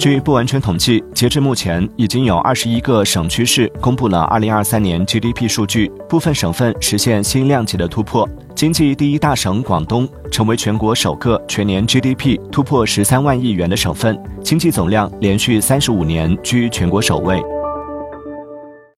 据不完全统计截至目前已经有二十一个省区市公布了二零二三年 gdp 数据部分省份实现新量级的突破。经济第一大省广东成为全国首个全年 gdp 突破十三万亿元的省份经济总量连续三十五年居全国首位。